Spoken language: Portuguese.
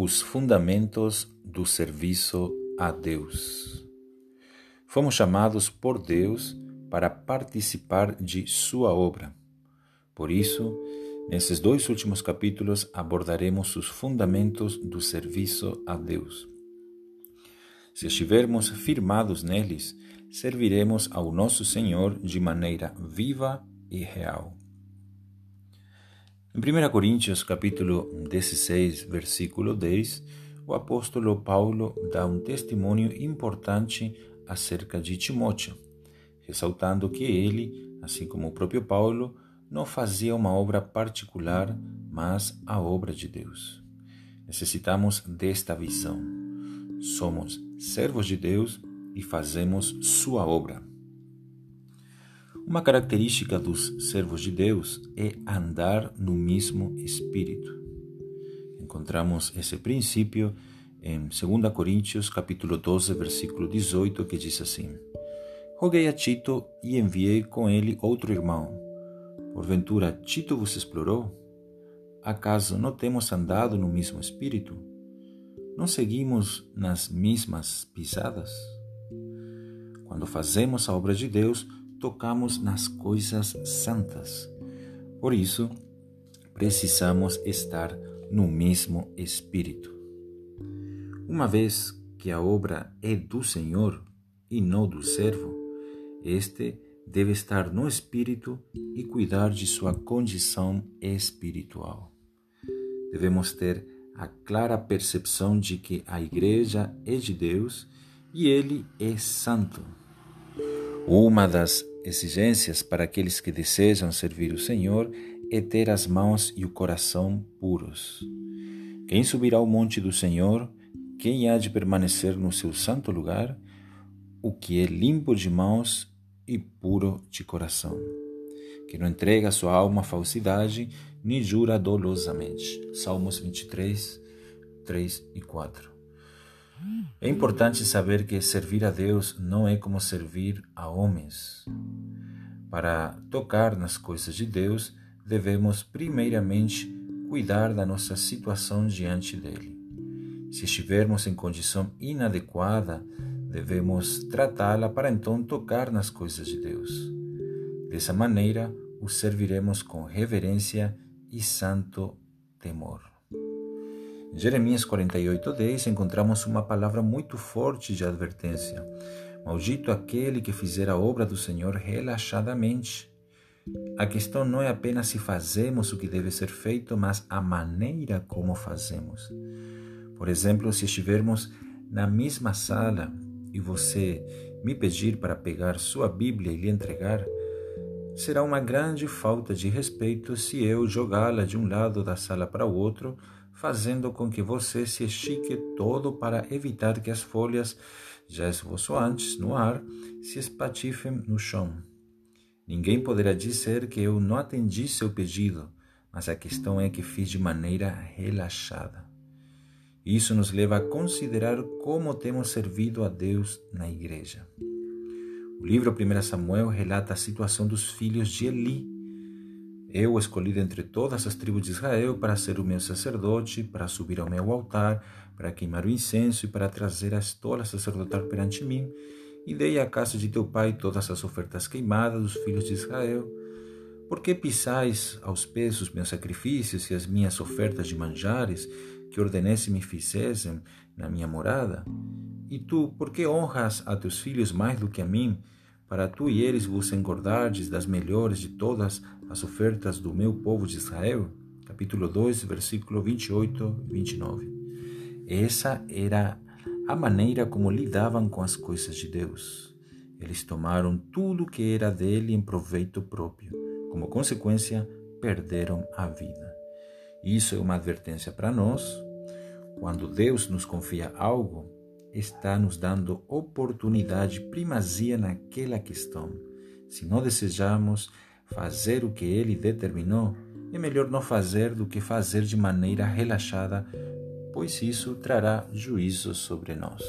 Os fundamentos do serviço a Deus. Fomos chamados por Deus para participar de Sua obra. Por isso, nesses dois últimos capítulos abordaremos os fundamentos do serviço a Deus. Se estivermos firmados neles, serviremos ao nosso Senhor de maneira viva e real. Em 1 Coríntios capítulo 16, versículo 10, o apóstolo Paulo dá um testemunho importante acerca de Timóteo, ressaltando que ele, assim como o próprio Paulo, não fazia uma obra particular, mas a obra de Deus. Necessitamos desta visão. Somos servos de Deus e fazemos sua obra. Uma característica dos servos de Deus é andar no mesmo espírito. Encontramos esse princípio em 2 Coríntios capítulo 12, versículo 18, que diz assim: Roguei a Tito e enviei com ele outro irmão. Porventura Tito vos explorou? Acaso não temos andado no mesmo espírito? Não seguimos nas mesmas pisadas? Quando fazemos a obra de Deus, tocamos nas coisas santas. Por isso, precisamos estar no mesmo espírito. Uma vez que a obra é do Senhor e não do servo, este deve estar no espírito e cuidar de sua condição espiritual. Devemos ter a clara percepção de que a igreja é de Deus e ele é santo. Uma das exigências para aqueles que desejam servir o Senhor é ter as mãos e o coração puros. Quem subirá ao monte do Senhor? Quem há de permanecer no seu santo lugar? O que é limpo de mãos e puro de coração. Que não entrega sua alma à falsidade, nem jura dolosamente. Salmos 23, 3 e 4. É importante saber que servir a Deus não é como servir a homens. Para tocar nas coisas de Deus, devemos primeiramente cuidar da nossa situação diante dele. Se estivermos em condição inadequada, devemos tratá-la para então tocar nas coisas de Deus. Dessa maneira, o serviremos com reverência e santo temor. Em Jeremias 48:10 encontramos uma palavra muito forte de advertência. Maldito aquele que fizer a obra do Senhor relaxadamente. A questão não é apenas se fazemos o que deve ser feito, mas a maneira como fazemos. Por exemplo, se estivermos na mesma sala e você me pedir para pegar sua Bíblia e lhe entregar, será uma grande falta de respeito se eu jogá-la de um lado da sala para o outro fazendo com que você se estique todo para evitar que as folhas, já esvoaçantes no ar, se espatifem no chão. Ninguém poderá dizer que eu não atendi seu pedido, mas a questão é que fiz de maneira relaxada. Isso nos leva a considerar como temos servido a Deus na igreja. O livro 1 Samuel relata a situação dos filhos de Eli, eu escolhi dentre todas as tribos de Israel para ser o meu sacerdote, para subir ao meu altar, para queimar o incenso e para trazer a estola sacerdotal perante mim. E dei à casa de teu pai todas as ofertas queimadas dos filhos de Israel. Por que pisais aos pés os meus sacrifícios e as minhas ofertas de manjares que ordenei se me fizessem na minha morada? E tu, por que honras a teus filhos mais do que a mim, para tu e eles vos engordardes das melhores de todas as ofertas do meu povo de Israel? Capítulo 2, versículo 28 e 29. Essa era a maneira como lidavam com as coisas de Deus. Eles tomaram tudo que era dele em proveito próprio. Como consequência, perderam a vida. Isso é uma advertência para nós. Quando Deus nos confia algo, está nos dando oportunidade, primazia naquela questão. Se não desejamos fazer o que ele determinou, é melhor não fazer do que fazer de maneira relaxada, pois isso trará juízo sobre nós.